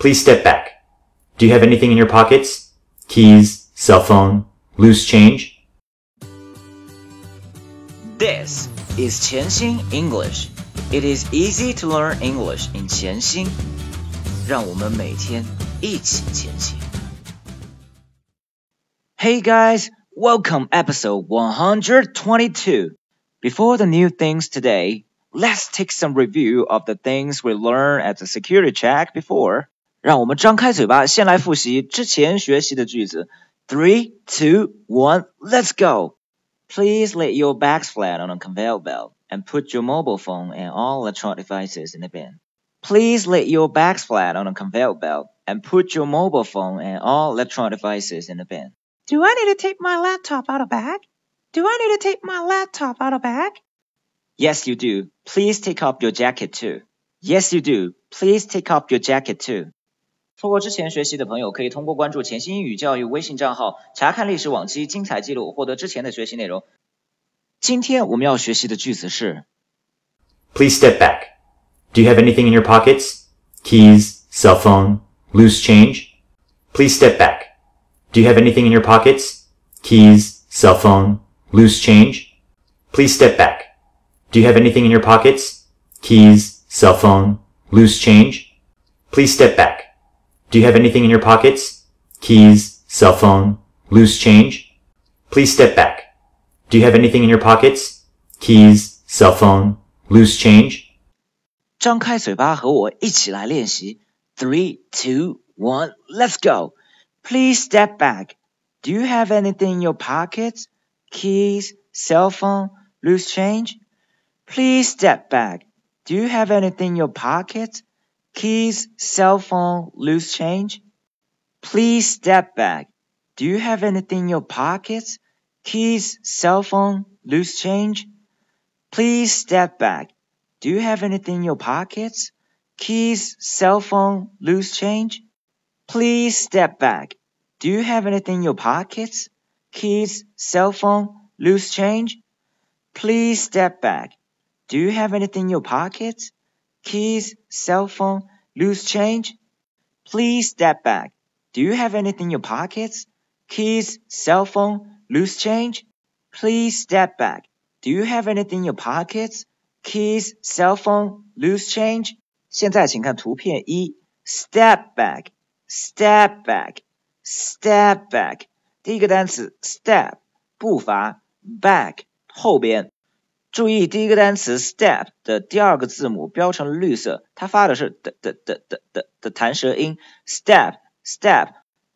Please step back. Do you have anything in your pockets? Keys, cell phone, loose change? This is 潜心 English. It is easy to learn English in 潜心。让我们每天一起前行。Hey guys, welcome episode 122. Before the new things today, let's take some review of the things we learned at the security check before. 让我们张开嘴巴，先来复习之前学习的句子。Three, two, one, let's go. Please lay your bags flat on a conveyor belt and put your mobile phone and all electronic devices in the bin. Please lay your bags flat on a conveyor belt and put your mobile phone and all electronic devices in the bin. Do I need to take my laptop out of bag? Do I need to take my laptop out of bag? Yes, you do. Please take off your jacket too. Yes, you do. Please take off your jacket too. 错过之前学习的朋友，可以通过关注“潜心英语教育”微信账号查看历史往期精彩记录，获得之前的学习内容。今天我们要学习的句子是 Please step back. Do you have anything in your pockets? Keys, cell phone, loose change? Please step back. Do you have anything in your pockets? Keys, cell phone, loose change? Please step back. Do you have anything in your pockets? Keys, cell phone, loose change? Please step back. Do you have anything in your pockets? Keys, cell phone, loose change? Please step back. Do you have anything in your pockets? Keys, cell phone, loose change? 张开嘴巴和我一起来练习。Three, two, one, let's go. Please step back. Do you have anything in your pockets? Keys, cell phone, loose change? Please step back. Do you have anything in your pockets? Keys, cell phone, loose change? Please step back. Do you have anything in your pockets? Keys, cell phone, loose change? Please step back. Do you have anything in your pockets? Keys, cell phone, loose change? Please step back. Do you have anything in your pockets? Keys, cell phone, loose change? Please step back. Do you have anything in your pockets? keys, cell phone, loose change? Please step back. Do you have anything in your pockets? Keys, cell phone, loose change? Please step back. Do you have anything in your pockets? Keys, cell phone, loose change? 现在请看图片一，step back，step back，step back。第一个单词 step 步伐，back 后边。 注意第一个单词 step 的第二个字母标成绿色，它发的是的的的的的的弹舌音。step step，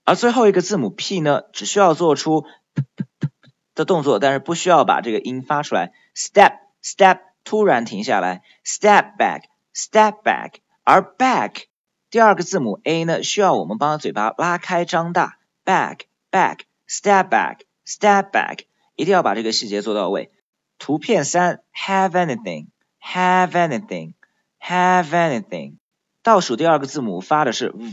而最后一个字母 p 呢，只需要做出 p p p 的动作，但是不需要把这个音发出来。step step 突然停下来，step back step back，而 back 第二个字母 a 呢，需要我们把嘴巴拉开张大，back back step back step back，一定要把这个细节做到位。图片三，have anything，have anything，have anything。倒数第二个字母发的是 v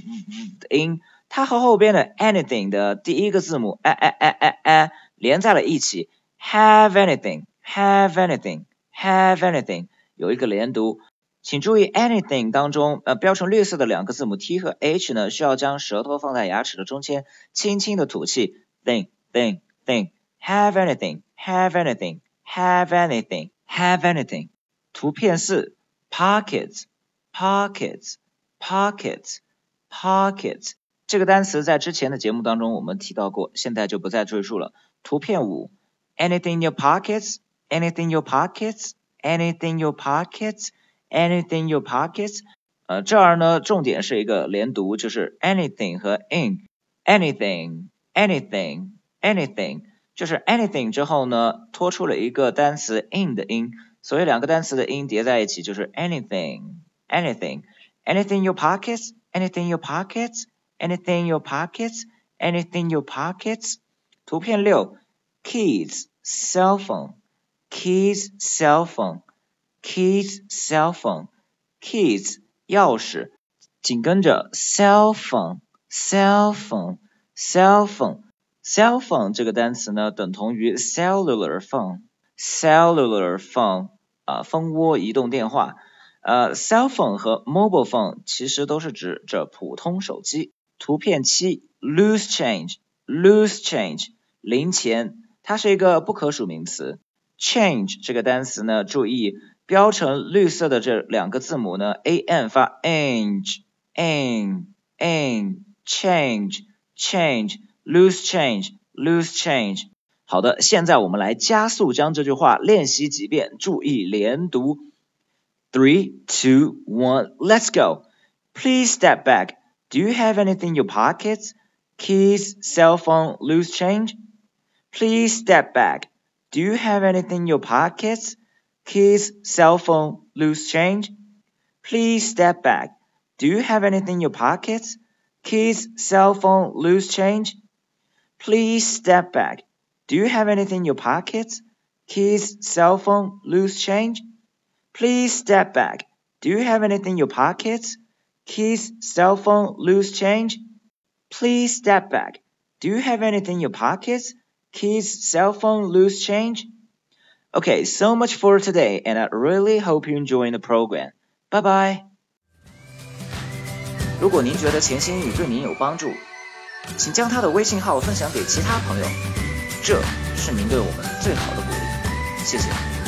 的音，它和后边的 anything 的第一个字母 a a a a a 连在了一起。have anything，have anything，have anything 有一个连读，请注意 anything 当中呃标成绿色的两个字母 t 和 h 呢，需要将舌头放在牙齿的中间，轻轻的吐气。thing thing thing，have anything，have anything。have anything, have anything。图片四，pockets, pockets, pockets, pockets。这个单词在之前的节目当中我们提到过，现在就不再赘述了。图片五，anything in your pockets, anything in your pockets, anything in your pockets, anything in your pockets。呃，这儿呢重点是一个连读，就是 anything 和 in，anything, anything, anything。 就是 anything 之后呢，拖出了一个单词 in 的音，所以两个单词的音叠在一起就是 anything，anything，anything in your pockets，anything in your pockets，anything in your pockets，anything in your pockets。图片六，keys，cell phone，keys，cell phone，keys，cell phone，keys，钥匙，紧跟着 cell phone，cell phone，cell phone。 Cell phone 这个单词呢，等同于 cellular phone，cellular phone 啊，蜂窝移动电话。呃，cell phone 和 mobile phone 其实都是指着普通手机。图片七，loose change，loose change，零钱，它是一个不可数名词。change 这个单词呢，注意标成绿色的这两个字母呢，a n 发 ange ang ang change change ange，an，an，change，change，loose change，loose change。好的，现在我们来加速将这句话练习几遍，注意连读。Three, two, one, let's go. Please step back. Do you have anything in your pockets? Keys, cell phone, loose change? Please step back. Do you have anything in your pockets? Keys, cell phone, loose change? Please step back. Do you have anything in your pockets? Keys, cell phone, loose change? Please step back. Do you have anything in your pockets? Keys, cell phone, loose change? Please step back. Do you have anything in your pockets? Keys, cell phone, loose change? Please step back. Do you have anything in your pockets? Keys, cell phone, loose change? Okay, so much for today, and I really hope you enjoy the program. Bye bye. 如果您觉得潜心英语对您有帮助， 请将他的微信号分享给其他朋友，这是您对我们最好的鼓励。谢谢。